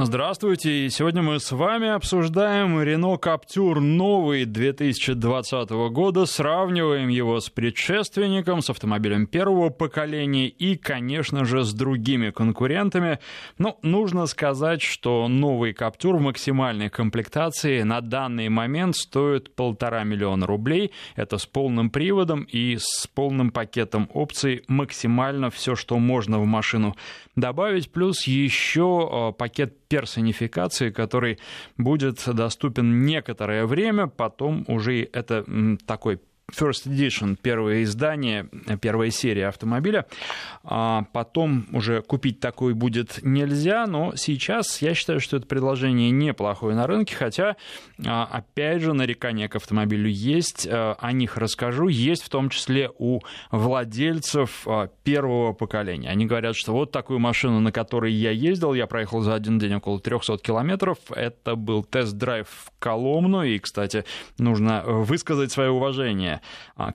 Здравствуйте, сегодня мы с вами обсуждаем Renault Captur новый 2020 года, сравниваем его с предшественником, с автомобилем первого поколения и, конечно же, с другими конкурентами. Но нужно сказать, что новый Captur в максимальной комплектации на данный момент стоит полтора миллиона рублей. Это с полным приводом и с полным пакетом опций максимально все, что можно в машину добавить, плюс еще э, пакет персонификации, который будет доступен некоторое время, потом уже это такой First Edition, первое издание, первая серия автомобиля. А потом уже купить такой будет нельзя, но сейчас я считаю, что это предложение неплохое на рынке, хотя, а, опять же, нарекания к автомобилю есть, а, о них расскажу, есть в том числе у владельцев а, первого поколения. Они говорят, что вот такую машину, на которой я ездил, я проехал за один день около 300 километров, это был тест-драйв в Коломну, и, кстати, нужно высказать свое уважение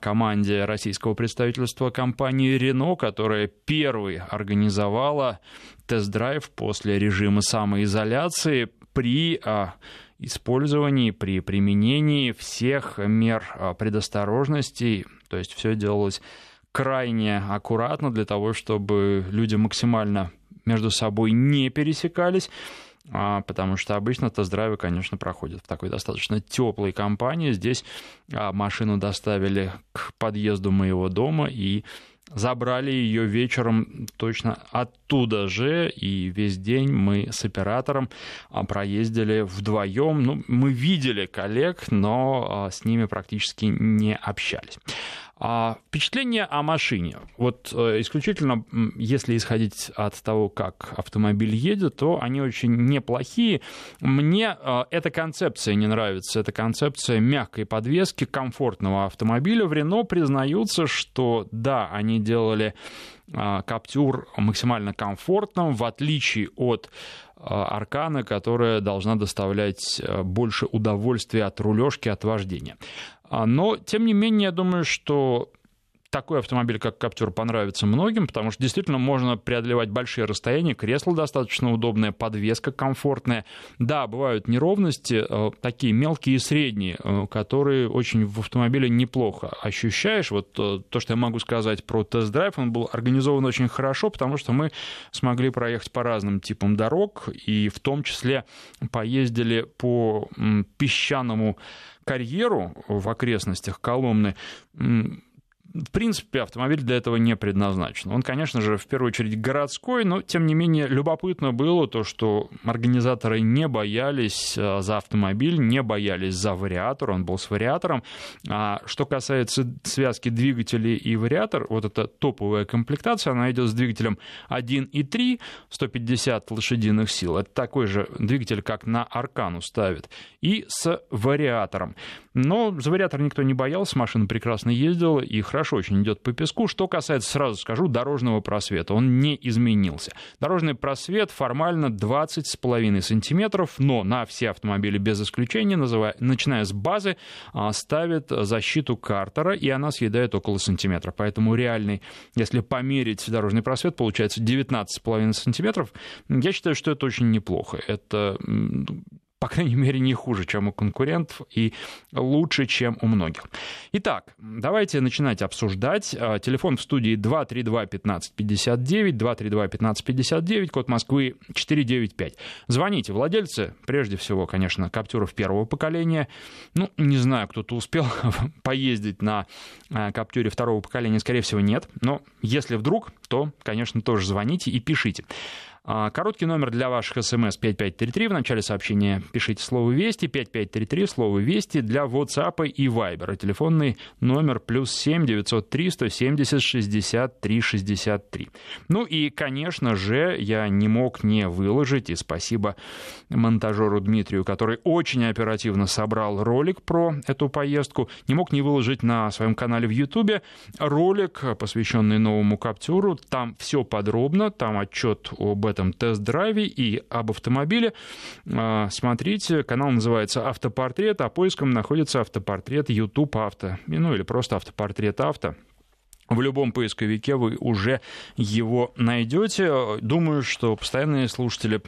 команде российского представительства компании Renault, которая первой организовала тест-драйв после режима самоизоляции при а, использовании, при применении всех мер а, предосторожности. То есть все делалось крайне аккуратно для того, чтобы люди максимально между собой не пересекались. А, потому что обычно тест-драйвы, конечно, проходят в такой достаточно теплой компании. Здесь а, машину доставили к подъезду моего дома и забрали ее вечером точно оттуда же, и весь день мы с оператором а, проездили вдвоем. Ну, мы видели коллег, но с ними практически не общались. А впечатление о машине. Вот э, исключительно, если исходить от того, как автомобиль едет, то они очень неплохие. Мне э, эта концепция не нравится. Эта концепция мягкой подвески, комфортного автомобиля. В Рено признаются, что да, они делали э, Каптюр максимально комфортным, в отличие от Аркана, которая должна доставлять больше удовольствия от рулежки, от вождения. А, но, тем не менее, я думаю, что такой автомобиль, как Каптюр, понравится многим, потому что действительно можно преодолевать большие расстояния, кресло достаточно удобное, подвеска комфортная. Да, бывают неровности, э, такие мелкие и средние, э, которые очень в автомобиле неплохо ощущаешь. Вот э, то, что я могу сказать про тест-драйв, он был организован очень хорошо, потому что мы смогли проехать по разным типам дорог, и в том числе поездили по песчаному карьеру в окрестностях Коломны, в принципе, автомобиль для этого не предназначен. Он, конечно же, в первую очередь городской, но, тем не менее, любопытно было то, что организаторы не боялись э, за автомобиль, не боялись за вариатор, он был с вариатором. А что касается связки двигателей и вариатор, вот эта топовая комплектация, она идет с двигателем 1.3, 150 лошадиных сил. Это такой же двигатель, как на Аркану ставят, и с вариатором. Но за вариатор никто не боялся, машина прекрасно ездила и хорошо очень идет по песку. Что касается, сразу скажу, дорожного просвета, он не изменился. Дорожный просвет формально 20,5 сантиметров, но на все автомобили без исключения, называя, начиная с базы, а, ставит защиту картера, и она съедает около сантиметра. Поэтому реальный, если померить дорожный просвет, получается 19,5 сантиметров. Я считаю, что это очень неплохо. Это по крайней мере, не хуже, чем у конкурентов и лучше, чем у многих. Итак, давайте начинать обсуждать. А, телефон в студии 232-1559, 232-1559, код Москвы 495. Звоните, владельцы, прежде всего, конечно, Каптюров первого поколения. Ну, не знаю, кто-то успел поездить на а, Каптюре второго поколения, скорее всего, нет. Но если вдруг, то, конечно, тоже звоните и пишите. А, короткий номер для ваших смс 5533. В начале сообщения пишите слово «Вести», 5533, слово «Вести» для WhatsApp и Viber. Телефонный номер плюс 7 903 170 63 63. Ну и, конечно же, я не мог не выложить, и спасибо монтажеру Дмитрию, который очень оперативно собрал ролик про эту поездку, не мог не выложить на своем канале в Ютубе ролик, посвященный новому Каптюру. Там все подробно, там отчет об этом тест-драйве и об автомобиле. А, смотрите, канал называется «Автопортрет», а поиском находится автопортрет YouTube Авто, ну или просто автопортрет авто. в любом поисковике вы уже его найдете. Думаю, что постоянные слушатели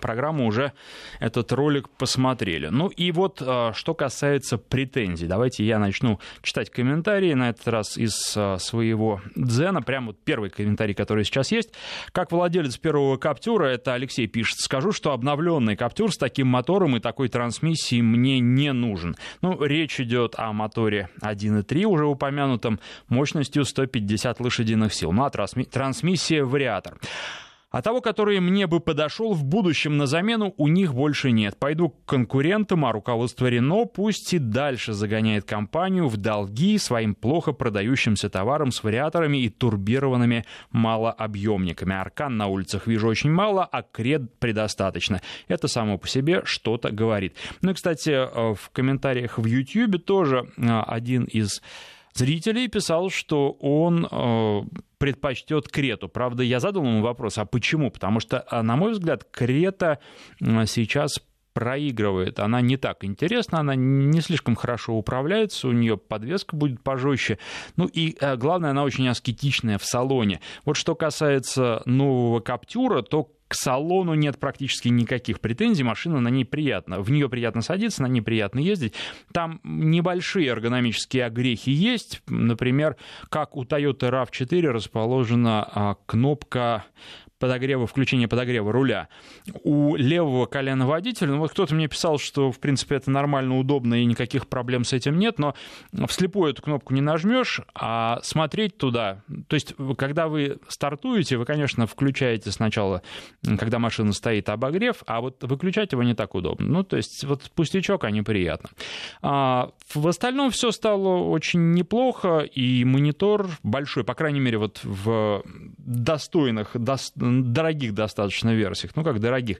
программу уже этот ролик посмотрели. Ну и вот а, что касается претензий. Давайте я начну читать комментарии, на этот раз из а, своего дзена. Прям вот первый комментарий, который сейчас есть. Как владелец первого Каптюра, это Алексей пишет, скажу, что обновленный Каптюр с таким мотором и такой трансмиссией мне не нужен. Ну, речь идет о моторе 1.3, уже упомянутом, мощностью 150 лошадиных сил. Ну, а трансмиссия вариатор. А того, который мне бы подошел в будущем на замену, у них больше нет. Пойду к конкурентам, а руководство Рено пусть и дальше загоняет компанию в долги своим плохо продающимся товарам с вариаторами и турбированными малообъемниками. Аркан на улицах вижу очень мало, а кред предостаточно. Это само по себе что-то говорит. Ну и, кстати, э, в комментариях в YouTube тоже э, один из зрителей писал, что он э, предпочтет Крету. Правда, я задал ему вопрос, а почему? Потому что, а, на мой взгляд, Крета сейчас проигрывает. Она не так интересна, она не слишком хорошо управляется, у нее подвеска будет пожестче. Ну и э, главное, она очень аскетичная в салоне. Вот что касается нового Каптюра, то к салону нет практически никаких претензий, машина на ней приятна. В нее приятно садиться, на ней приятно ездить. Там небольшие эргономические огрехи есть. Например, как у Toyota RAV4 расположена а, кнопка подогрева, включения подогрева руля. У левого колена водителя, ну вот кто-то мне писал, что в принципе это нормально, удобно и никаких проблем с этим нет, но вслепую эту кнопку не нажмешь, а смотреть туда, то есть когда вы стартуете, вы, конечно, включаете сначала, когда машина стоит, обогрев, а вот выключать его не так удобно. Ну, то есть вот пустячок, а неприятно. А, в остальном все стало очень неплохо, и монитор большой, по крайней мере, вот в достойных, дорогих достаточно версиях, ну как дорогих,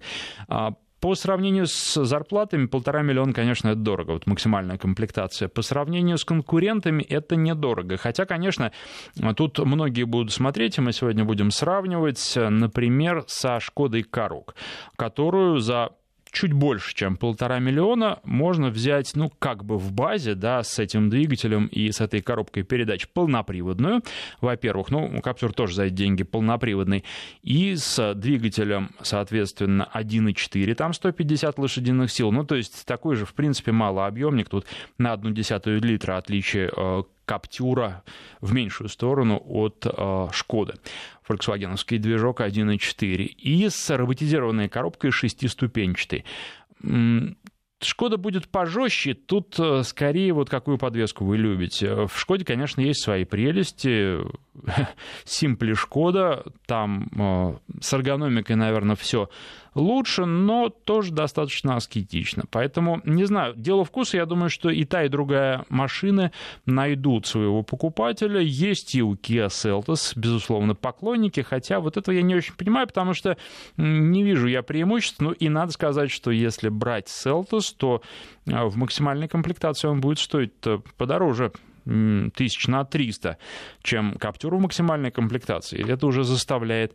а, по сравнению с зарплатами, полтора миллиона, конечно, это дорого, вот максимальная комплектация. По сравнению с конкурентами это недорого. Хотя, конечно, тут многие будут смотреть, и мы сегодня будем сравнивать, например, со Шкодой Карук, которую за чуть больше, чем полтора миллиона, можно взять, ну, как бы в базе, да, с этим двигателем и с этой коробкой передач полноприводную, во-первых, ну, Каптюр тоже за эти деньги полноприводный, и с двигателем, соответственно, 1.4, там 150 лошадиных сил, ну, то есть такой же, в принципе, малообъемник, тут на одну десятую литра отличие э, Каптюра в меньшую сторону от э, Шкоды. Volkswagen движок 1.4 и с роботизированной коробкой шестиступенчатой. Шкода будет пожестче, тут э, скорее вот какую подвеску вы любите. В Шкоде, конечно, есть свои прелести. Симпли Шкода, там э, с эргономикой, наверное, все лучше, но тоже достаточно аскетично. Поэтому, не знаю, дело вкуса, я думаю, что и та, и другая машины найдут своего покупателя. Есть и у Kia Seltos, безусловно, поклонники, хотя вот этого я не очень понимаю, потому что не вижу я преимуществ. Ну и надо сказать, что если брать Seltos, то а, в максимальной комплектации он будет стоить подороже тысяч на 300, чем Каптюр в максимальной комплектации. Это уже заставляет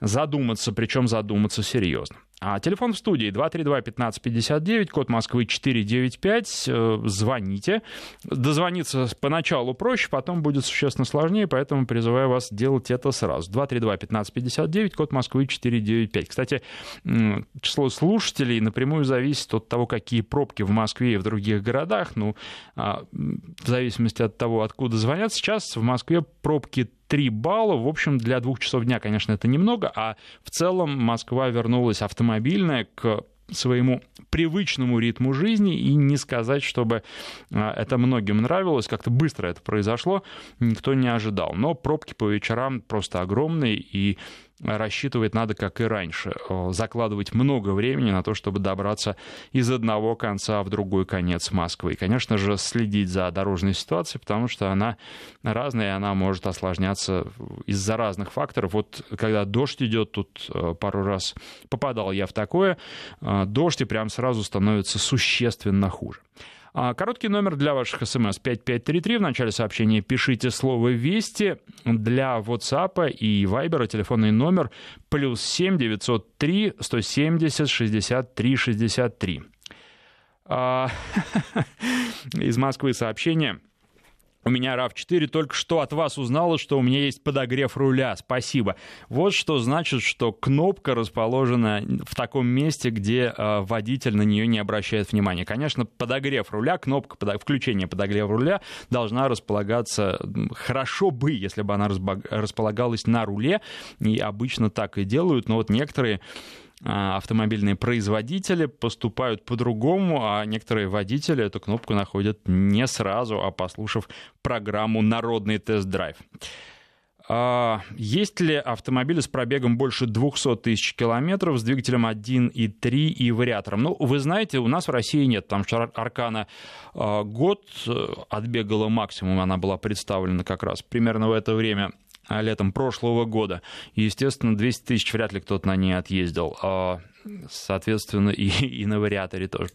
задуматься, причем задуматься серьезно. А телефон в студии 232-1559, код Москвы 495. Э, звоните. Дозвониться поначалу проще, потом будет существенно сложнее, поэтому призываю вас делать это сразу. 232-1559, код Москвы 495. Кстати, число слушателей напрямую зависит от того, какие пробки в Москве и в других городах. Ну, а, в зависимости от того, откуда звонят. Сейчас в Москве пробки 3 балла. В общем, для двух часов дня, конечно, это немного, а в целом Москва вернулась автомобильная к своему привычному ритму жизни, и не сказать, чтобы а, это многим нравилось, как-то быстро это произошло, никто не ожидал. Но пробки по вечерам просто огромные, и рассчитывать надо, как и раньше, э, закладывать много времени на то, чтобы добраться из одного конца в другой конец Москвы. И, конечно же, следить за дорожной ситуацией, потому что она разная, и она может осложняться из-за разных факторов. Вот когда дождь идет, тут э, пару раз попадал я в такое, э, дождь и прям сразу становится существенно хуже. А, короткий номер для ваших смс 5533. В начале сообщения пишите слово «Вести». Для WhatsApp и Viber телефонный номер плюс 7 903 170 63 63. Из Москвы сообщение. У меня RAV4 только что от вас узнала, что у меня есть подогрев руля. Спасибо. Вот что значит, что кнопка расположена в таком месте, где э, водитель на нее не обращает внимания. Конечно, подогрев руля, кнопка подо... включения подогрева руля должна располагаться хорошо бы, если бы она располагалась на руле. И обычно так и делают, но вот некоторые автомобильные производители поступают по-другому, а некоторые водители эту кнопку находят не сразу, а послушав программу «Народный тест-драйв». А, есть ли автомобили с пробегом больше 200 тысяч километров с двигателем 1.3 и вариатором? Ну, вы знаете, у нас в России нет. Там что Аркана а, год э, отбегала максимум, она была представлена как раз примерно в это время а, летом прошлого года. Естественно, 200 тысяч вряд ли кто-то на ней отъездил. А, соответственно, и, и на вариаторе тоже.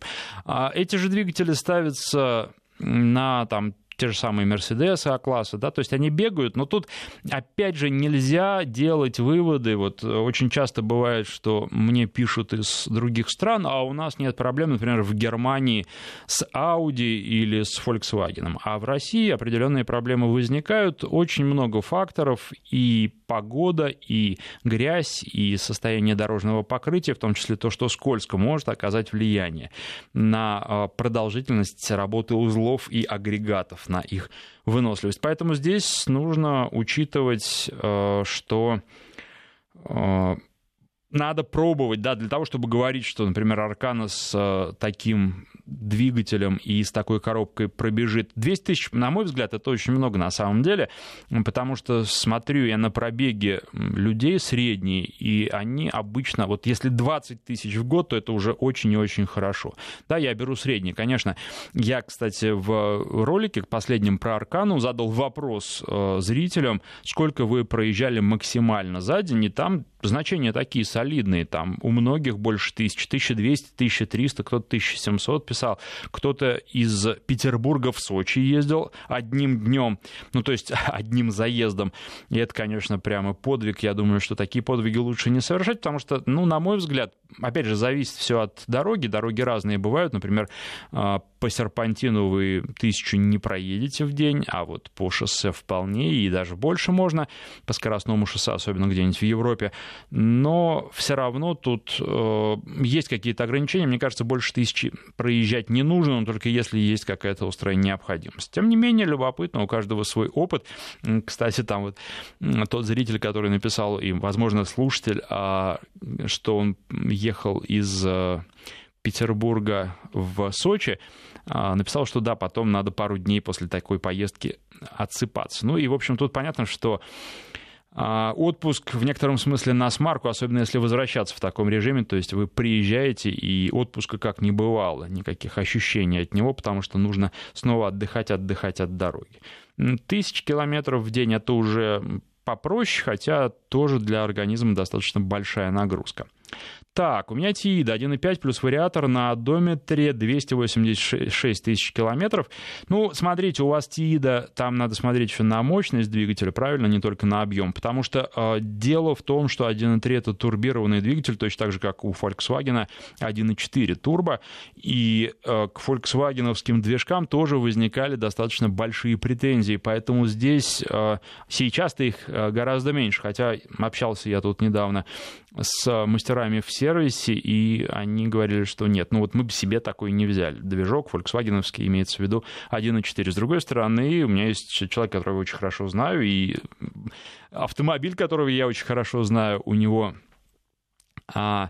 А эти же двигатели ставятся на там те же самые Мерседесы А-класса, да, то есть они бегают, но тут, опять же, нельзя делать выводы, вот очень часто бывает, что мне пишут из других стран, а у нас нет проблем, например, в Германии с Audi или с Volkswagen, а в России определенные проблемы возникают, очень много факторов, и погода, и грязь, и состояние дорожного покрытия, в том числе то, что скользко, может оказать влияние на а, продолжительность работы узлов и агрегатов на их выносливость. Поэтому здесь нужно учитывать, э, что э, надо пробовать, да, для того, чтобы говорить, что, например, Аркана с э, таким двигателем и с такой коробкой пробежит 200 тысяч, на мой взгляд, это очень много на самом деле, потому что смотрю я на пробеги людей средние, и они обычно, вот если 20 тысяч в год, то это уже очень и очень хорошо. Да, я беру средний, конечно. Я, кстати, в ролике последнем про Аркану задал вопрос э, зрителям, сколько вы проезжали максимально за день, и там значения такие солидные, там у многих больше тысяч, 1200, 1300, кто-то 1700 писал, кто-то из Петербурга в Сочи ездил одним днем, ну то есть одним заездом, и это, конечно, прямо подвиг, я думаю, что такие подвиги лучше не совершать, потому что, ну, на мой взгляд, опять же, зависит все от дороги, дороги разные бывают, например, а, по серпантину вы тысячу не проедете в день, а вот по шоссе вполне и даже больше можно, по скоростному шоссе, особенно где-нибудь в Европе. Но все равно тут э, есть какие-то ограничения. Мне кажется, больше тысячи проезжать не нужно, но только если есть какая-то острая необходимость. Тем не менее, любопытно, у каждого свой опыт. Кстати, там вот тот зритель, который написал, и, возможно, слушатель, а, что он ехал из э, Петербурга в Сочи, а, написал, что да, потом надо пару дней после такой поездки отсыпаться. Ну и, в общем, тут понятно, что а, отпуск в некотором смысле на смарку, особенно если возвращаться в таком режиме, то есть вы приезжаете, и отпуска как не бывало, никаких ощущений от него, потому что нужно снова отдыхать, отдыхать от дороги. Тысячи километров в день это уже попроще, хотя тоже для организма достаточно большая нагрузка. Так, у меня Тиида 1.5 плюс вариатор на одометре 286 тысяч километров. Ну, смотрите, у вас Тиида, там надо смотреть еще на мощность двигателя, правильно, не только на объем. Потому что э, дело в том, что 1.3 это турбированный двигатель, точно так же, как у Volkswagen 1.4 турбо. И э, к фольксвагеновским движкам тоже возникали достаточно большие претензии. Поэтому здесь э, сейчас-то их э, гораздо меньше. Хотя общался я тут недавно с мастерами в сервисе, и они говорили, что нет, ну вот мы бы себе такой не взяли. Движок фольксвагеновский имеется в виду 1.4. С другой стороны, у меня есть человек, которого я очень хорошо знаю, и автомобиль, которого я очень хорошо знаю, у него... А,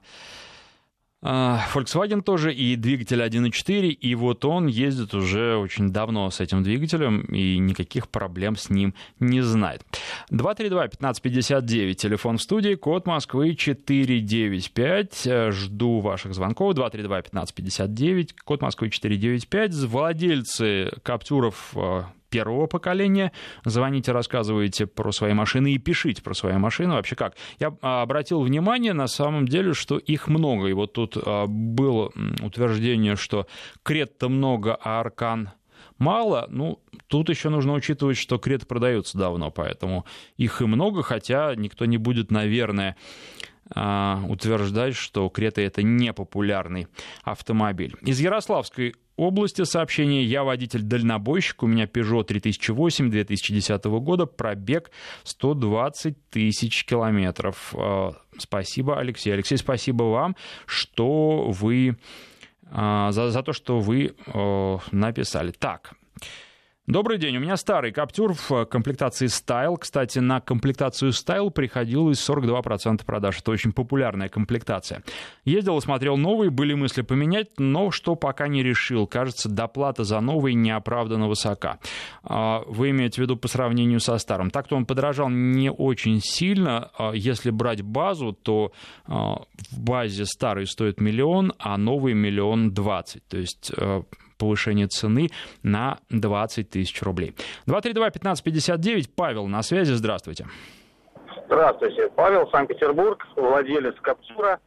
Volkswagen тоже и двигатель 1.4, и вот он ездит уже очень давно с этим двигателем, и никаких проблем с ним не знает. 232-1559, телефон в студии, код Москвы 495, жду ваших звонков, 232-1559, код Москвы 495, владельцы Каптюров а, первого поколения. Звоните, рассказывайте про свои машины и пишите про свои машины. Вообще как? Я а, обратил внимание на самом деле, что их много. И вот тут а, было утверждение, что Крет-то много, а Аркан мало, ну, тут еще нужно учитывать, что креты продаются давно, поэтому их и много, хотя никто не будет, наверное, а, утверждать, что Крета это не популярный автомобиль. Из Ярославской области сообщение. Я водитель-дальнобойщик, у меня Peugeot 3008 2010 года, пробег 120 тысяч километров. Э, спасибо, Алексей. Алексей, спасибо вам, что вы за, за то, что вы написали. Так, Добрый день, у меня старый Каптюр в комплектации Style. Кстати, на комплектацию Style приходилось 42% продаж. Это очень популярная комплектация. Ездил и смотрел новые, были мысли поменять, но что пока не решил. Кажется, доплата за новый неоправданно высока. А, вы имеете в виду по сравнению со старым. Так-то он подорожал не очень сильно. А, если брать базу, то а, в базе старый стоит миллион, а новый миллион двадцать. То есть повышение цены на 20 тысяч рублей. 232-1559, Павел на связи, здравствуйте. Здравствуйте, Павел, Санкт-Петербург, владелец Каптюра.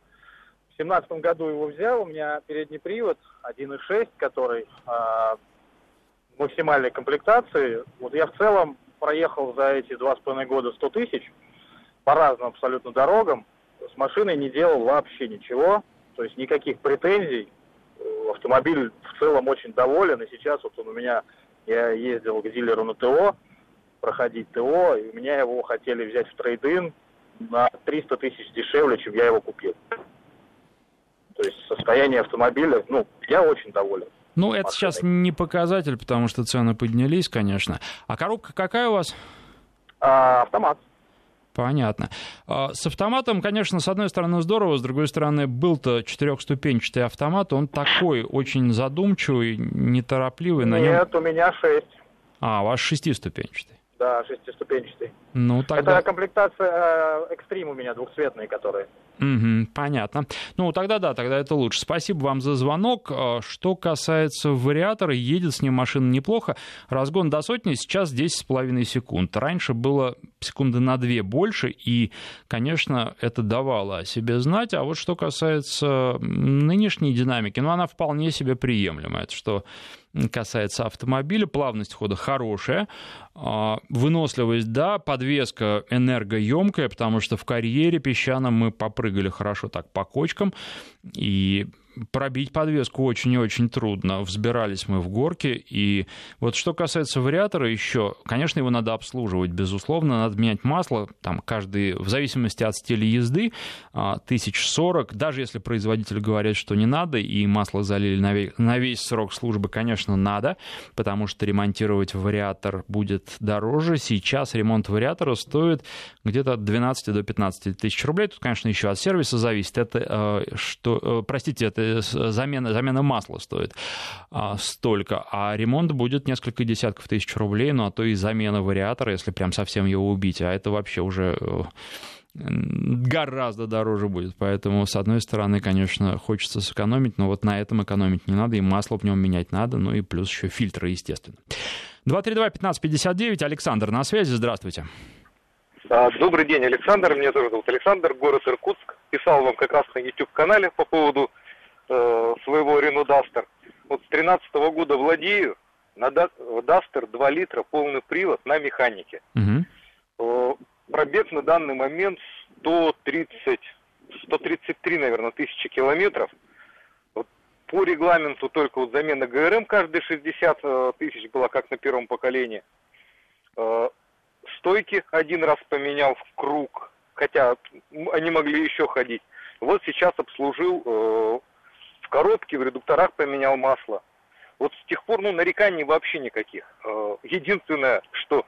В 2017 году его взял, у меня передний привод 1.6, который э, максимальной комплектации. Вот я в целом проехал за эти два с половиной года 100 тысяч по разным абсолютно дорогам. С машиной не делал вообще ничего, то есть никаких претензий автомобиль в целом очень доволен, и сейчас вот он у меня, я ездил к дилеру на ТО, проходить ТО, и у меня его хотели взять в трейдин на 300 тысяч дешевле, чем я его купил. То есть состояние автомобиля, ну, я очень доволен. Ну, это машиной. сейчас не показатель, потому что цены поднялись, конечно. А коробка какая у вас? А, автомат. Понятно. А, с автоматом, конечно, с одной стороны здорово, с другой стороны, был-то четырехступенчатый автомат, он такой очень задумчивый, неторопливый. Нет, на нем... у меня шесть. А, у вас шестиступенчатый. Да, шестиступенчатый. Ну, тогда... Это комплектация экстрим у меня двухцветные, которые. Угу, понятно. Ну, тогда да, тогда это лучше. Спасибо вам за звонок. А, что касается вариатора, едет с ним машина неплохо. Разгон до сотни сейчас 10,5 секунд. Раньше было секунды на 2 больше, и, конечно, это давало о себе знать. А вот что касается нынешней динамики, ну, она вполне себе приемлемая. Это что касается автомобиля, плавность хода хорошая, а, выносливость, да, подвеска энергоемкая, потому что в карьере песчаном мы попрыгали хорошо так по кочкам, и пробить подвеску очень и очень трудно. Взбирались мы в горке. И вот что касается вариатора еще, конечно, его надо обслуживать, безусловно. Надо менять масло, там, каждый, в зависимости от стиля езды, а, тысяч сорок. Даже если производитель говорит, что не надо, и масло залили на весь, на весь срок службы, конечно, надо, потому что ремонтировать вариатор будет дороже. Сейчас ремонт вариатора стоит где-то от 12 до 15 тысяч рублей. Тут, конечно, еще от сервиса зависит. Это, э, что, э, простите, это замена, замена масла стоит а, столько, а ремонт будет несколько десятков тысяч рублей, ну а то и замена вариатора, если прям совсем его убить, а это вообще уже э, гораздо дороже будет. Поэтому, с одной стороны, конечно, хочется сэкономить, но вот на этом экономить не надо, и масло в нем менять надо, ну и плюс еще фильтры, естественно. 232-1559, Александр на связи, здравствуйте. А, добрый день, Александр. Меня зовут Александр, город Иркутск. Писал вам как раз на YouTube-канале по поводу э, своего Renault Duster. Вот с 13 года владею, на Duster 2 литра, полный привод на механике. Угу. Пробег на данный момент 130, 133, наверное, тысячи километров. Вот по регламенту только вот замена ГРМ каждые 60 э, тысяч была, как на первом поколении. Стойки один раз поменял в круг, хотя они могли еще ходить. Вот сейчас обслужил коробке, в редукторах поменял масло. Вот с тех пор, ну, нареканий вообще никаких. Э, единственное, что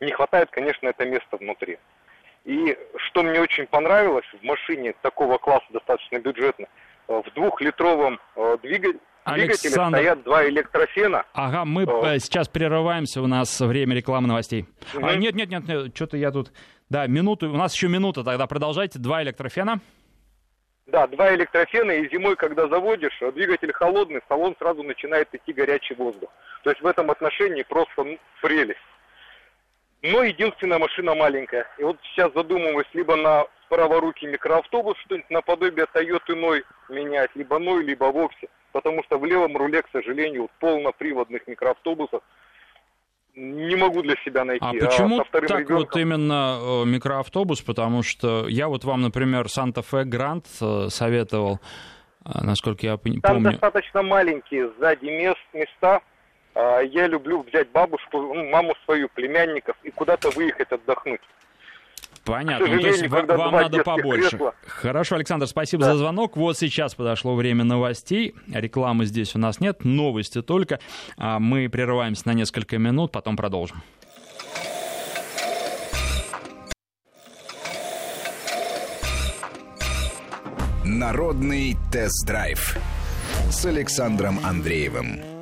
не хватает, конечно, это место внутри. И что мне очень понравилось в машине такого класса, достаточно бюджетно, э, в двухлитровом э, двигателе Александр... стоят два электрофена. Ага, мы О. сейчас прерываемся, у нас время рекламы новостей. Угу. А, нет, нет, нет, нет что-то я тут... Да, минуту, у нас еще минута, тогда продолжайте. Два электрофена. Да, два электрофена, и зимой, когда заводишь, а двигатель холодный, салон сразу начинает идти горячий воздух. То есть в этом отношении просто ну, прелесть. Но единственная машина маленькая. И вот сейчас задумываюсь либо на праворукий микроавтобус, что-нибудь наподобие Toyota Ной менять, либо Ной, либо Воксе. Потому что в левом руле, к сожалению, полноприводных микроавтобусов не могу для себя найти. А почему а так ребенком... вот именно э, микроавтобус? Потому что я вот вам, например, Санта-Фе Грант э, советовал насколько я помню. Там достаточно маленькие сзади мест, места. А, я люблю взять бабушку, ну, маму свою, племянников и куда-то выехать отдохнуть. Понятно. Ну, то есть вам надо побольше. Кресла. Хорошо, Александр, спасибо да. за звонок. Вот сейчас подошло время новостей. Рекламы здесь у нас нет, новости только. А, мы прерываемся на несколько минут, потом продолжим. Народный тест-драйв с Александром Андреевым.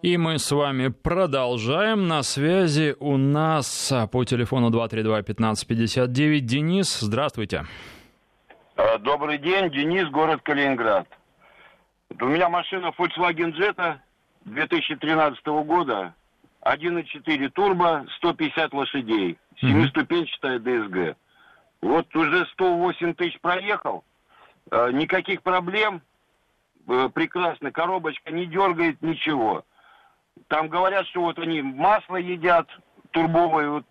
И мы с вами продолжаем. На связи у нас по телефону 232-1559 Денис. Здравствуйте. А, добрый день, Денис, город Калининград. У меня машина Volkswagen Jetta 2013 года, 1.4 турбо, 150 лошадей, семиступенчатая DSG. Вот уже 108 тысяч проехал, а, никаких проблем, э, прекрасно, коробочка не дергает, ничего. Там говорят, что вот они масло едят турбовое. Вот,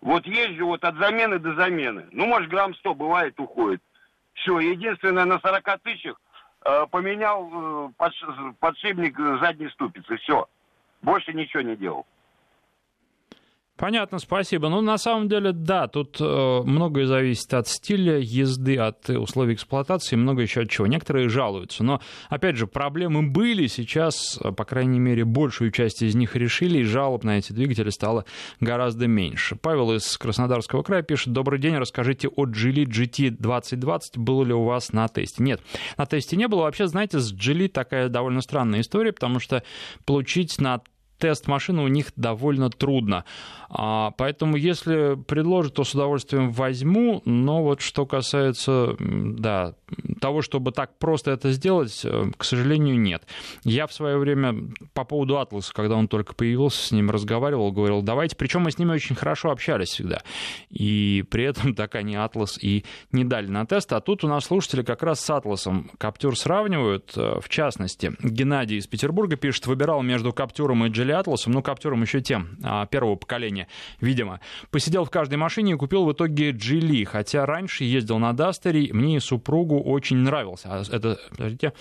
вот езжу вот от замены до замены. Ну, может, грамм 100 бывает, уходит. Все, единственное, на 40 тысячах э, поменял э, подш, подшипник задней ступицы. Все. Больше ничего не делал. Понятно, спасибо. Ну, на самом деле, да, тут э, многое зависит от стиля езды, от условий эксплуатации, много еще от чего. Некоторые жалуются, но, опять же, проблемы были, сейчас, э, по крайней мере, большую часть из них решили, и жалоб на эти двигатели стало гораздо меньше. Павел из Краснодарского края пишет, добрый день, расскажите о Geely GT 2020, было ли у вас на тесте? Нет, на тесте не было. Вообще, знаете, с Geely такая довольно странная история, потому что получить на тест машины у них довольно трудно. А, поэтому, если предложат, то с удовольствием возьму. Но вот что касается да, того, чтобы так просто это сделать, э, к сожалению, нет. Я в свое время по поводу Атласа, когда он только появился, с ним разговаривал, говорил, давайте. Причем мы с ними очень хорошо общались всегда. И при этом так они Атлас и не дали на тест. А тут у нас слушатели как раз с Атласом Каптюр сравнивают. Э, в частности, Геннадий из Петербурга пишет, выбирал между Каптюром и Джили Атласом, ну, Каптюром еще тем, а, первого поколения поколения, видимо. Посидел в каждой машине и купил в итоге Джили, хотя раньше ездил на Дастере, мне и супругу очень нравился. А это, подождите,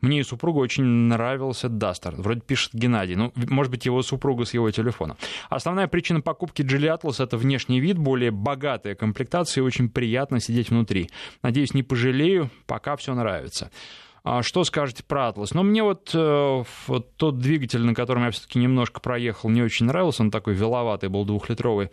мне и супругу очень нравился Дастер. Вроде пишет Геннадий. Ну, может быть, его супруга с его телефона. Основная причина покупки Geely Atlas — это внешний вид, более богатая комплектация и очень приятно сидеть внутри. Надеюсь, не пожалею, пока все нравится. А что скажете про Атлас? Ну, мне вот, э, вот тот двигатель, на котором я все-таки немножко проехал, не очень нравился. Он такой веловатый был, двухлитровый.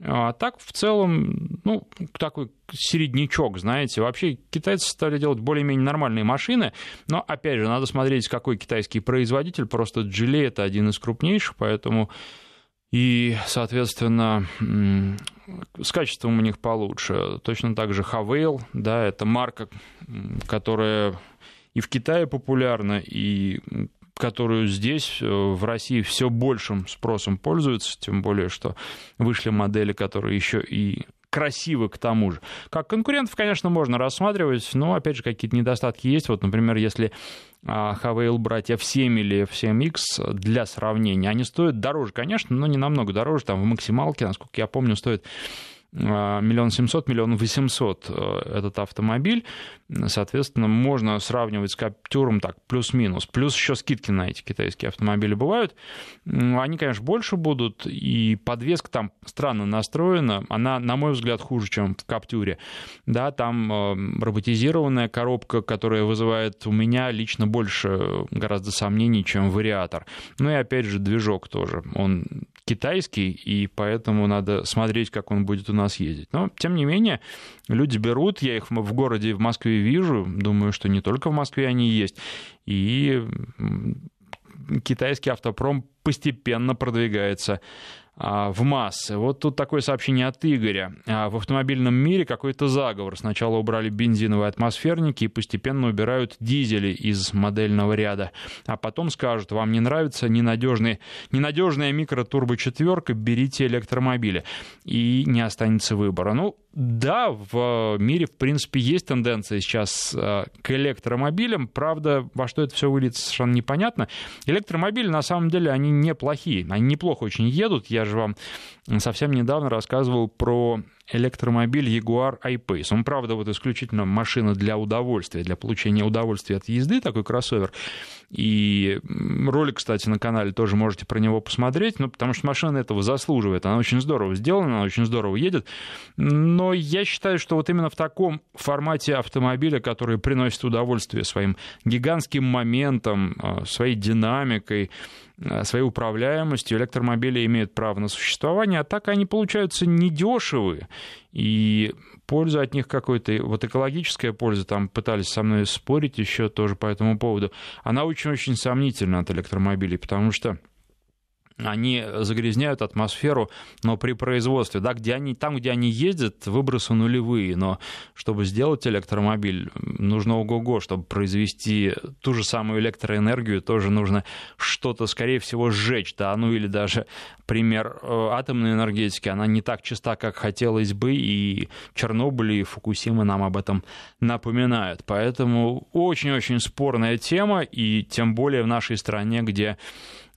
А так, в целом, ну, такой середнячок, знаете. Вообще, китайцы стали делать более-менее нормальные машины, но, опять же, надо смотреть, какой китайский производитель. Просто Geely — это один из крупнейших, поэтому... И, соответственно, с качеством у них получше. Точно так же Havail, да, это марка, которая и в Китае популярна, и которую здесь, э, в России, все большим спросом пользуются, тем более, что вышли модели, которые еще и красивы к тому же. Как конкурентов, конечно, можно рассматривать, но, опять же, какие-то недостатки есть. Вот, например, если Хавейл брать F7 или F7X для сравнения, они стоят дороже, конечно, но не намного дороже. Там в максималке, насколько я помню, стоит миллион семьсот, миллион восемьсот э, этот автомобиль. Соответственно, можно сравнивать с Каптюром так, плюс-минус. Плюс еще скидки на эти китайские автомобили бывают. Они, конечно, больше будут, и подвеска там странно настроена. Она, на мой взгляд, хуже, чем в Каптюре. Да, там э, роботизированная коробка, которая вызывает у меня лично больше гораздо сомнений, чем вариатор. Ну и опять же, движок тоже. Он китайский, и поэтому надо смотреть, как он будет у нас ездить. Но, тем не менее, люди берут, я их в городе в Москве вижу, думаю, что не только в Москве они есть, и китайский автопром постепенно продвигается в массы. Вот тут такое сообщение от Игоря. А, в автомобильном мире какой-то заговор. Сначала убрали бензиновые атмосферники и постепенно убирают дизели из модельного ряда. А потом скажут, вам не нравится ненадежный, ненадежная микротурбочетверка, берите электромобили. И не останется выбора. Ну, да, в мире, в принципе, есть тенденция сейчас а, к электромобилям. Правда, во что это все выльется, совершенно непонятно. Электромобили, на самом деле, они неплохие. Они неплохо очень едут. Я же вам совсем недавно рассказывал про электромобиль Jaguar I-Pace. Он, правда, вот исключительно машина для удовольствия, для получения удовольствия от езды, такой кроссовер. И ролик, кстати, на канале тоже можете про него посмотреть, ну, потому что машина этого заслуживает. Она очень здорово сделана, она очень здорово едет. Но я считаю, что вот именно в таком формате автомобиля, который приносит удовольствие своим гигантским моментом, а, своей динамикой, а, своей управляемостью, электромобили имеют право на существование, а так они получаются недешевые. И польза от них какой-то, вот экологическая польза, там пытались со мной спорить еще тоже по этому поводу, она очень-очень сомнительна от электромобилей, потому что они загрязняют атмосферу, но при производстве, да, где они, там, где они ездят, выбросы нулевые, но чтобы сделать электромобиль, нужно ого-го, чтобы произвести ту же самую электроэнергию, тоже нужно что-то, скорее всего, сжечь, да, ну или даже пример э, атомной энергетики, она не так чиста, как хотелось бы, и Чернобыль и Фукусима нам об этом напоминают. Поэтому очень-очень спорная тема, и тем более в нашей стране, где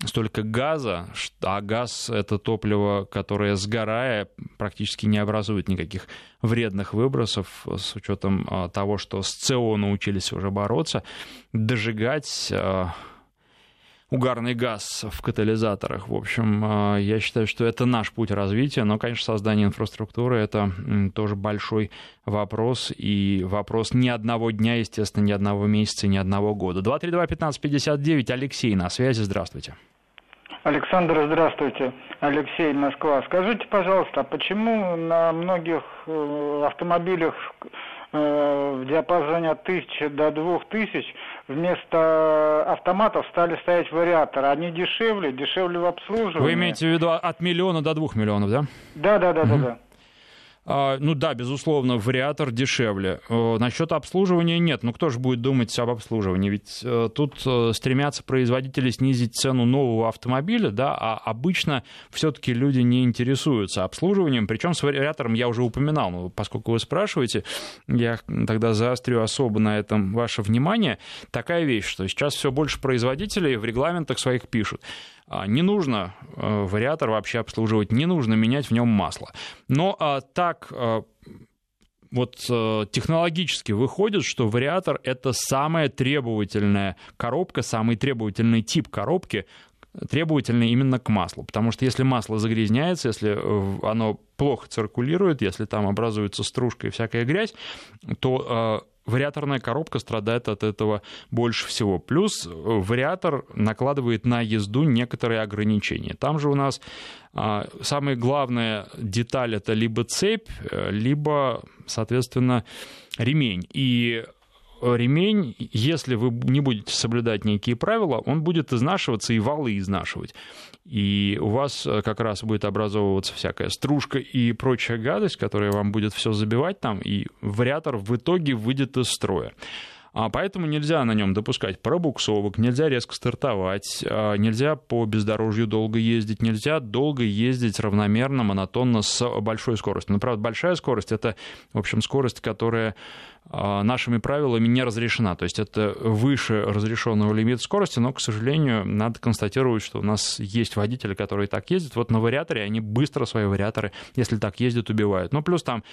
столько газа, а газ — это топливо, которое, сгорая, практически не образует никаких вредных выбросов, с учетом а, того, что с СО научились уже бороться, дожигать а, угарный газ в катализаторах. В общем, а, я считаю, что это наш путь развития, но, конечно, создание инфраструктуры — это тоже большой вопрос, и вопрос ни одного дня, естественно, ни одного месяца, ни одного года. 232-1559, Алексей на связи, здравствуйте. Александр, здравствуйте. Алексей, Москва. Скажите, пожалуйста, а почему на многих э, автомобилях э, в диапазоне от 1000 до 2000 вместо автоматов стали стоять вариаторы? Они дешевле, дешевле в обслуживании. Вы имеете в виду от миллиона до двух миллионов, да? Да, да, да, угу. да, да. А, ну да, безусловно, вариатор дешевле. Э, Насчет обслуживания нет. Ну кто же будет думать об обслуживании? Ведь э, тут э, стремятся производители снизить цену нового автомобиля, да, а обычно все-таки люди не интересуются обслуживанием. Причем с вариатором я уже упоминал, ну, поскольку вы спрашиваете, я тогда заострю особо на этом ваше внимание. Такая вещь, что сейчас все больше производителей в регламентах своих пишут не нужно э, вариатор вообще обслуживать, не нужно менять в нем масло. Но а, так а, вот э, технологически выходит, что вариатор это самая требовательная коробка, самый требовательный тип коробки, требовательный именно к маслу. Потому что если масло загрязняется, если э, оно плохо циркулирует, если там образуется стружка и всякая грязь, то вариаторная коробка страдает от этого больше всего. Плюс э, вариатор накладывает на езду некоторые ограничения. Там же у нас а, самая главная деталь это либо цепь, э, либо, соответственно, ремень. И ремень, если вы не будете соблюдать некие правила, он будет изнашиваться и валы изнашивать. И у вас э, как раз будет образовываться всякая стружка и прочая гадость, которая вам будет все забивать там, и вариатор в итоге выйдет из строя. А поэтому нельзя на нем допускать пробуксовок, нельзя резко стартовать, а, нельзя по бездорожью долго ездить, нельзя долго ездить равномерно, монотонно с большой скоростью. Но, ну, правда, большая скорость — это, в общем, скорость, которая нашими правилами не разрешена. То есть это выше разрешенного лимита скорости, но, к сожалению, надо констатировать, что у нас есть водители, которые так ездят. Вот на вариаторе они быстро свои вариаторы, если так ездят, убивают. Ну, плюс там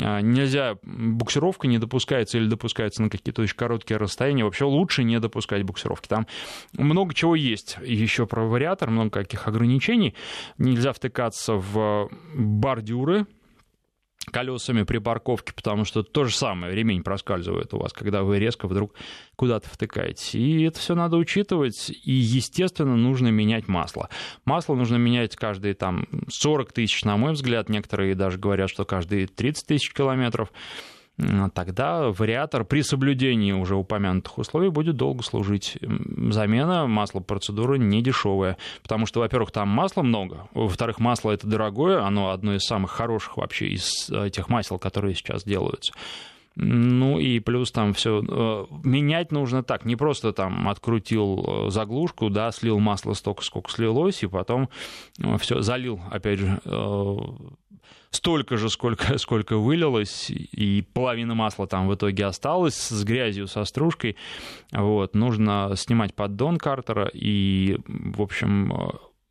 а, нельзя, буксировка не допускается или допускается на какие-то очень короткие расстояния. Вообще лучше не допускать буксировки. Там много чего есть еще про вариатор, много каких ограничений. Нельзя втыкаться в бордюры, колесами при парковке, потому что то же самое, ремень проскальзывает у вас, когда вы резко вдруг куда-то втыкаете. И это все надо учитывать, и, естественно, нужно менять масло. Масло нужно менять каждые там 40 тысяч, на мой взгляд, некоторые даже говорят, что каждые 30 тысяч километров тогда вариатор при соблюдении уже упомянутых условий будет долго служить. Замена масла процедура не дешевая, потому что, во-первых, там масла много, во-вторых, масло это дорогое, оно одно из самых хороших вообще из э, тех масел, которые сейчас делаются. Ну и плюс там все э, менять нужно так, не просто там открутил э, заглушку, да, слил масло столько, сколько слилось, и потом все залил, опять же, столько же, сколько, сколько вылилось, и половина масла там в итоге осталась с грязью, со стружкой. Вот. Нужно снимать поддон картера, и, в общем,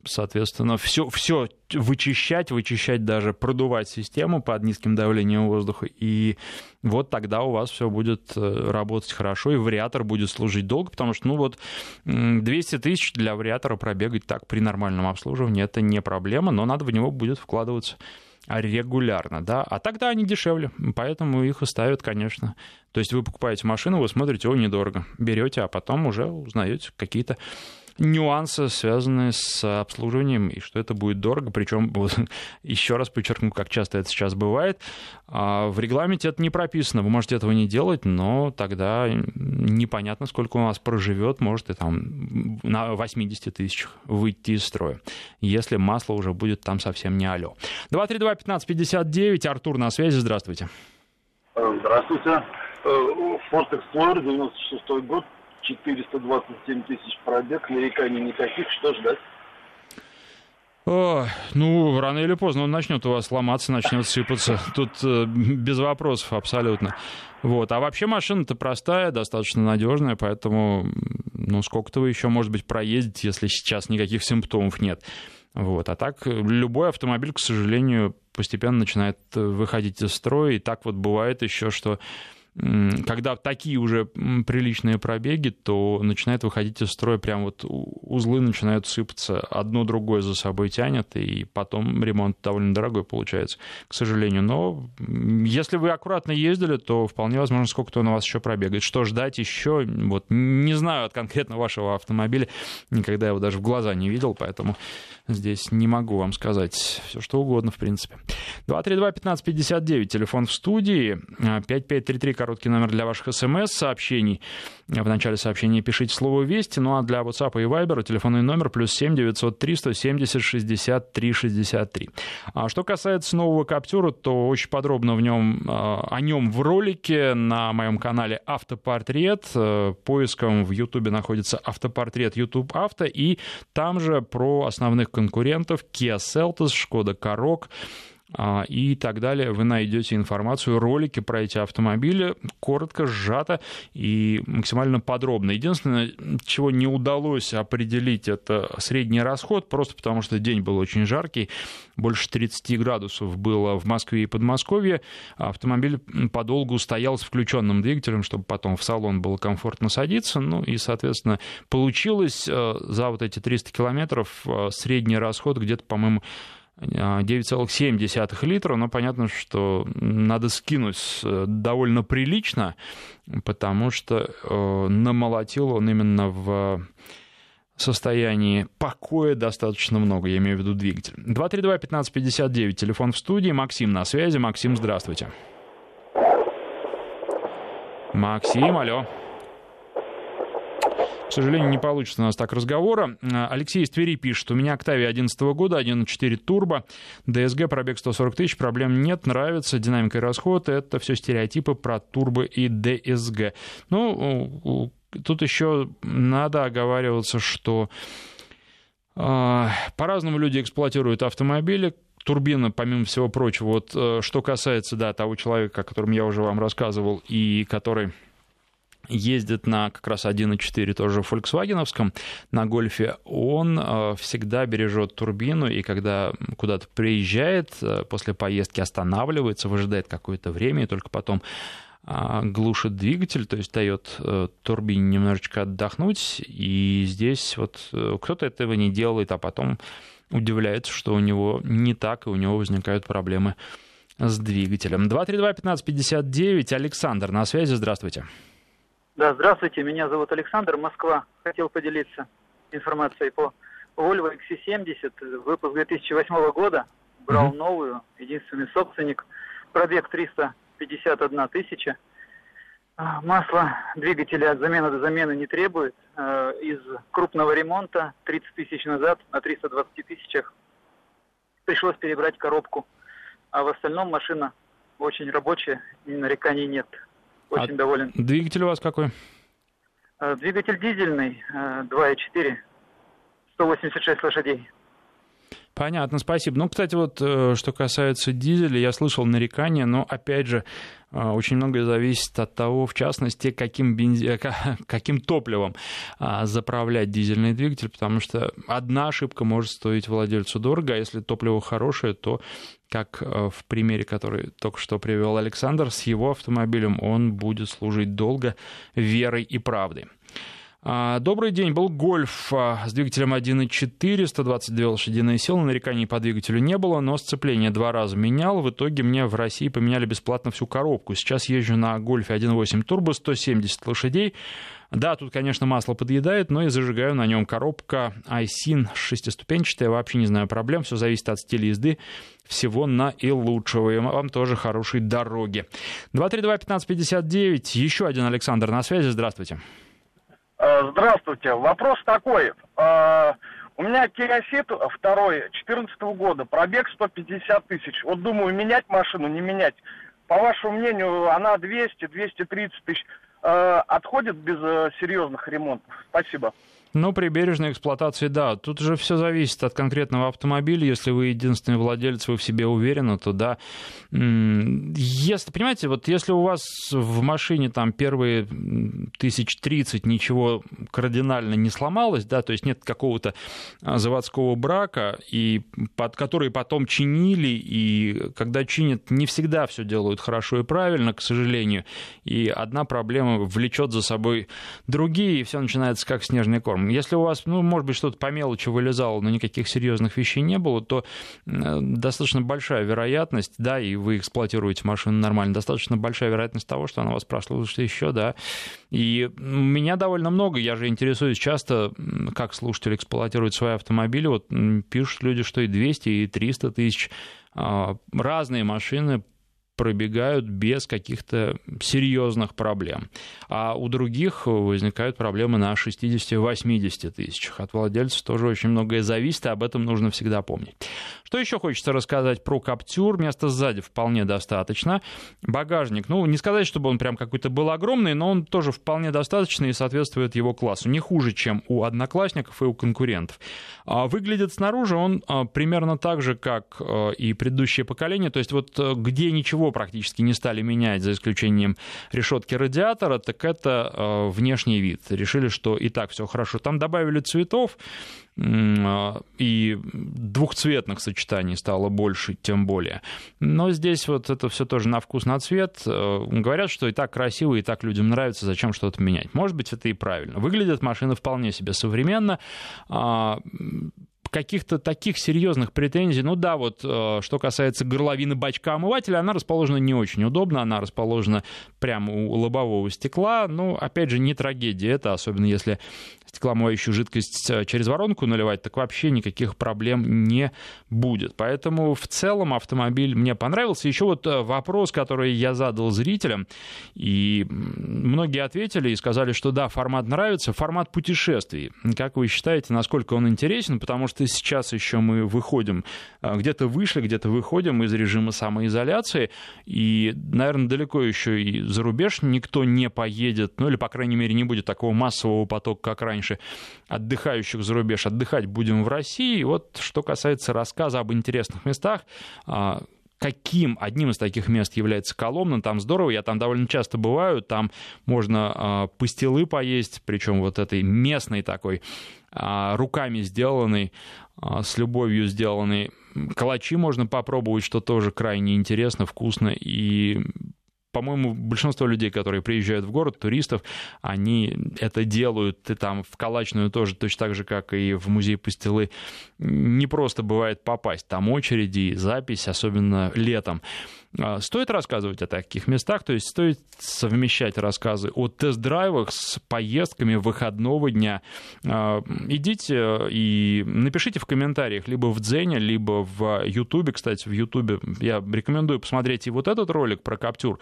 соответственно, все, все вычищать, вычищать даже, продувать систему под низким давлением воздуха, и вот тогда у вас все будет э, работать хорошо, и вариатор будет служить долго, потому что, ну вот, 200 тысяч для вариатора пробегать так при нормальном обслуживании, это не проблема, но надо в него будет вкладываться регулярно, да, а тогда они дешевле, поэтому их и ставят, конечно. То есть вы покупаете машину, вы смотрите, о, недорого, берете, а потом уже узнаете какие-то нюансы, связанные с обслуживанием, и что это будет дорого. Причем, вот, еще раз подчеркну, как часто это сейчас бывает, а, в регламенте это не прописано. Вы можете этого не делать, но тогда непонятно, сколько у вас проживет, может и там на 80 тысячах выйти из строя, если масло уже будет там совсем не алё. 232-1559, Артур на связи, здравствуйте. Здравствуйте. Ford Explorer, 96 год, 427 тысяч пробег, нареканий никаких, что ждать? О, ну, рано или поздно он начнет у вас ломаться, начнет сыпаться. Тут э, без вопросов абсолютно. Вот. А вообще машина-то простая, достаточно надежная, поэтому, ну, сколько-то вы еще, может быть, проездите, если сейчас никаких симптомов нет. Вот. А так любой автомобиль, к сожалению, постепенно начинает выходить из строя. И так вот бывает еще, что когда такие уже приличные пробеги, то начинает выходить из строя, прям вот узлы начинают сыпаться, одно другое за собой тянет, и потом ремонт довольно дорогой получается, к сожалению. Но если вы аккуратно ездили, то вполне возможно, сколько-то на вас еще пробегает. Что ждать еще? Вот не знаю от конкретно вашего автомобиля, никогда его даже в глаза не видел, поэтому здесь не могу вам сказать все, что угодно, в принципе. 232-1559, телефон в студии, 5533, короткий номер для ваших смс-сообщений. В начале сообщения пишите слово «Вести», ну а для WhatsApp и Viber телефонный номер плюс 7 903 170 63 63. А что касается нового Каптюра, то очень подробно в нем, а, о нем в ролике на моем канале «Автопортрет». Э, поиском в YouTube находится «Автопортрет YouTube Авто», и там же про основных конкурентов Kia Seltos, Skoda Karoq, и так далее. Вы найдете информацию, ролики про эти автомобили, коротко, сжато и максимально подробно. Единственное, чего не удалось определить, это средний расход, просто потому что день был очень жаркий, больше 30 градусов было в Москве и Подмосковье. Автомобиль подолгу стоял с включенным двигателем, чтобы потом в салон было комфортно садиться. Ну и, соответственно, получилось э, за вот эти 300 километров э, средний расход где-то, по-моему, 9,7 литра, но понятно, что надо скинуть э, довольно прилично, потому что э, намолотил он именно в состоянии покоя достаточно много, я имею в виду двигатель. 232-1559, телефон в студии, Максим на связи. Максим, здравствуйте. Максим, алло. К сожалению, не получится у нас так разговора. А, Алексей из Твери пишет, у меня Октавия 2011 года, 1.4 турбо, ДСГ, пробег 140 тысяч, проблем нет, нравится, динамика и расход, это все стереотипы про турбо и ДСГ. Ну, тут еще надо оговариваться, что э, по-разному люди эксплуатируют автомобили, турбина, помимо всего прочего, вот э, что касается, да, того человека, о котором я уже вам рассказывал, и который ездит на как раз 1.4 тоже Volkswagen на гольфе, он э, всегда бережет турбину, и когда куда-то приезжает, э, после поездки останавливается, выжидает какое-то время, и только потом а, глушит двигатель, то есть дает э, турбине немножечко отдохнуть, и здесь вот кто-то этого не делает, а потом удивляется, что у него не так, и у него возникают проблемы с двигателем. 232-1559, Александр на связи, здравствуйте. Да, здравствуйте, меня зовут Александр, Москва. Хотел поделиться информацией по Volvo XC70, выпуск 2008 года. Брал mm-hmm. новую, единственный собственник. Пробег 351 тысяча. А, масло двигателя от замены до замены не требует. А, из крупного ремонта 30 тысяч назад на 320 тысячах пришлось перебрать коробку. А в остальном машина очень рабочая, нареканий нет. Очень а доволен. Двигатель у вас какой? Э, двигатель дизельный, 2.4, э, 186 лошадей. Понятно, спасибо. Ну, кстати, вот э, что касается дизеля, я слышал нарекания, но, опять же, э, очень многое зависит от того, в частности, каким, бензи... каким топливом а, заправлять дизельный двигатель, потому что одна ошибка может стоить владельцу дорого, а если топливо хорошее, то как э, в примере, который только что привел Александр, с его автомобилем он будет служить долго верой и правдой. А, добрый день. Был гольф а, с двигателем 1.4, 122 лошадиные силы. Нареканий по двигателю не было, но сцепление два раза менял. В итоге мне в России поменяли бесплатно всю коробку. Сейчас езжу на гольфе 1.8 турбо, 170 лошадей. Да, тут, конечно, масло подъедает, но и зажигаю на нем коробка iSyn шестиступенчатая, вообще не знаю проблем, все зависит от стиля езды, всего на и лучшего, и вам тоже хорошей дороги. 232-1559, еще один Александр на связи, здравствуйте. Э, здравствуйте. Вопрос такой. Э, у меня Ceed второй, 2014 года, пробег 150 тысяч. Вот думаю, менять машину, не менять. По вашему мнению, она 200-230 тысяч э, отходит без серьезных ремонтов? Спасибо. Ну, при бережной эксплуатации, да. Тут же все зависит от конкретного автомобиля. Если вы единственный владелец, вы в себе уверены, то да. Если, понимаете, вот если у вас в машине там первые тысяч тридцать ничего кардинально не сломалось, да, то есть нет какого-то а, заводского брака, и под который потом чинили, и когда чинят, не всегда все делают хорошо и правильно, к сожалению. И одна проблема влечет за собой другие, и все начинается как снежный корм. Если у вас, ну, может быть, что-то по мелочи вылезало, но никаких серьезных вещей не было, то достаточно большая вероятность, да, и вы эксплуатируете машину нормально, достаточно большая вероятность того, что она вас прослужит еще, да. И меня довольно много, я же интересуюсь часто, как слушатели эксплуатируют свои автомобили. Вот пишут люди, что и 200, и 300 тысяч а, разные машины пробегают без каких-то серьезных проблем. А у других возникают проблемы на 60-80 тысячах. От владельцев тоже очень многое зависит, и об этом нужно всегда помнить. Что еще хочется рассказать про Каптюр? Места сзади вполне достаточно. Багажник, ну, не сказать, чтобы он прям какой-то был огромный, но он тоже вполне достаточный и соответствует его классу. Не хуже, чем у одноклассников и у конкурентов. А выглядит снаружи он а, примерно так же, как а, и предыдущее поколение. То есть вот где ничего практически не стали менять, за исключением решетки радиатора, так это внешний вид. Решили, что и так все хорошо. Там добавили цветов, а, и двухцветных сочетаний стало больше, тем более. Но здесь вот это все тоже на вкус, на цвет. Э, говорят, что и так красиво, и так людям нравится, зачем что-то менять. Может быть, это и правильно. Выглядит машина вполне себе современно а, каких-то таких серьезных претензий. Ну да, вот э, что касается горловины бачка омывателя, она расположена не очень удобно, она расположена прямо у лобового стекла. Ну, опять же, не трагедия это, особенно если стекломоющую жидкость э, через воронку наливать, так вообще никаких проблем не будет. Поэтому в целом автомобиль мне понравился. Еще вот э, вопрос, который я задал зрителям, и многие ответили и сказали, что да, формат нравится, формат путешествий. Как вы считаете, насколько он интересен? Потому что сейчас еще мы выходим, э, где-то вышли, где-то выходим из режима самоизоляции, и, наверное, далеко еще и за рубеж никто не поедет, ну или, по крайней мере, не будет такого массового потока, как раньше раньше отдыхающих за рубеж, отдыхать будем в России. Вот что касается рассказа об интересных местах, а, каким одним из таких мест является Коломна. Там здорово, я там довольно часто бываю, там можно э, пастилы поесть, причем вот этой местной такой, э, руками сделанной, э, с любовью сделанной. Калачи можно попробовать, что тоже крайне интересно, вкусно и по-моему, большинство людей, которые приезжают в город, туристов, они это делают, и там в Калачную тоже точно так же, как и в музей Пастилы, не просто бывает попасть. Там очереди, запись, особенно летом. А, стоит рассказывать о таких местах, то есть стоит совмещать рассказы о тест-драйвах с поездками выходного дня. А, идите и напишите в комментариях либо в Дзене, либо в Ютубе. Кстати, в Ютубе я рекомендую посмотреть и вот этот ролик про Каптюр,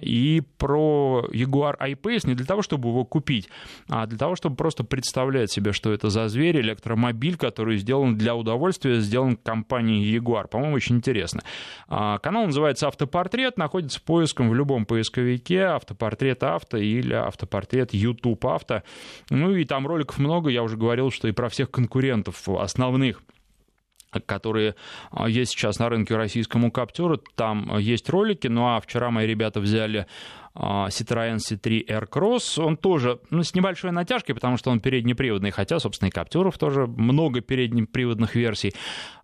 и про Jaguar I-Pace не для того, чтобы его купить, а для того, чтобы просто представлять себе, что это за зверь, электромобиль, который сделан для удовольствия, сделан компанией Jaguar. По-моему, очень интересно. А, канал называется автопортрет находится поиском в любом поисковике автопортрет авто или автопортрет YouTube авто. Ну и там роликов много, я уже говорил, что и про всех конкурентов основных которые а, есть сейчас на рынке российскому Каптюру. Там есть ролики. Ну а вчера мои ребята взяли а, Citroёn C3 Aircross. Он тоже ну, с небольшой натяжкой, потому что он переднеприводный, хотя, собственно, и Каптюров тоже много переднеприводных версий.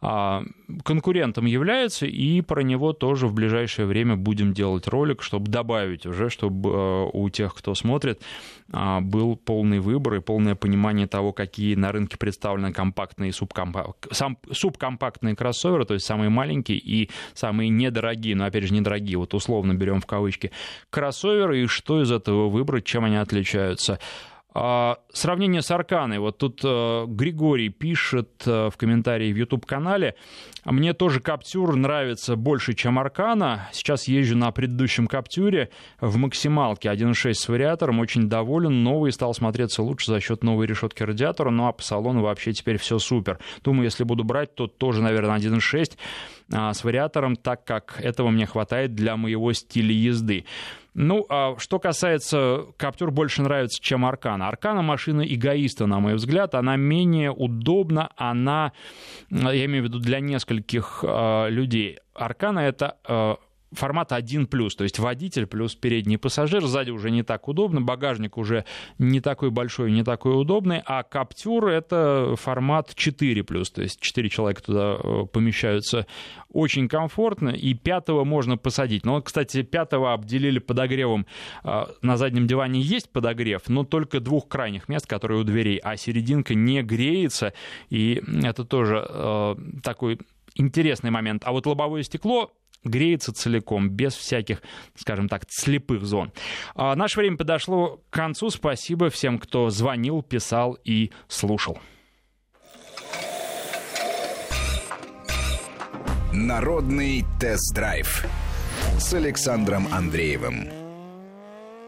А, конкурентом является, и про него тоже в ближайшее время будем делать ролик, чтобы добавить уже, чтобы а, у тех, кто смотрит, был полный выбор и полное понимание того, какие на рынке представлены компактные и субкомпактные кроссоверы, то есть самые маленькие и самые недорогие, но опять же недорогие, вот условно берем в кавычки, кроссоверы кроссоверы и что из этого выбрать, чем они отличаются. А, сравнение с Арканой. Вот тут э, Григорий пишет э, в комментарии в YouTube-канале. Мне тоже Каптюр нравится больше, чем Аркана. Сейчас езжу на предыдущем Каптюре в максималке 1.6 с вариатором. Очень доволен. Новый стал смотреться лучше за счет новой решетки радиатора. Ну а по салону вообще теперь все супер. Думаю, если буду брать, то тоже, наверное, 1.6 а, с вариатором, так как этого мне хватает для моего стиля езды. Ну, а что касается Каптюр больше нравится, чем Аркана. Аркана машина эгоиста, на мой взгляд. Она менее удобна, она, я имею в виду, для нескольких э, людей. Аркана это э, формат 1+, то есть водитель плюс передний пассажир, сзади уже не так удобно, багажник уже не такой большой, не такой удобный, а Каптюр — это формат 4+, то есть 4 человека туда э, помещаются очень комфортно, и пятого можно посадить. Но, кстати, пятого обделили подогревом. Э, на заднем диване есть подогрев, но только двух крайних мест, которые у дверей, а серединка не греется, и это тоже э, такой интересный момент. А вот лобовое стекло греется целиком, без всяких, скажем так, слепых зон. А наше время подошло к концу. Спасибо всем, кто звонил, писал и слушал. Народный тест-драйв с Александром Андреевым.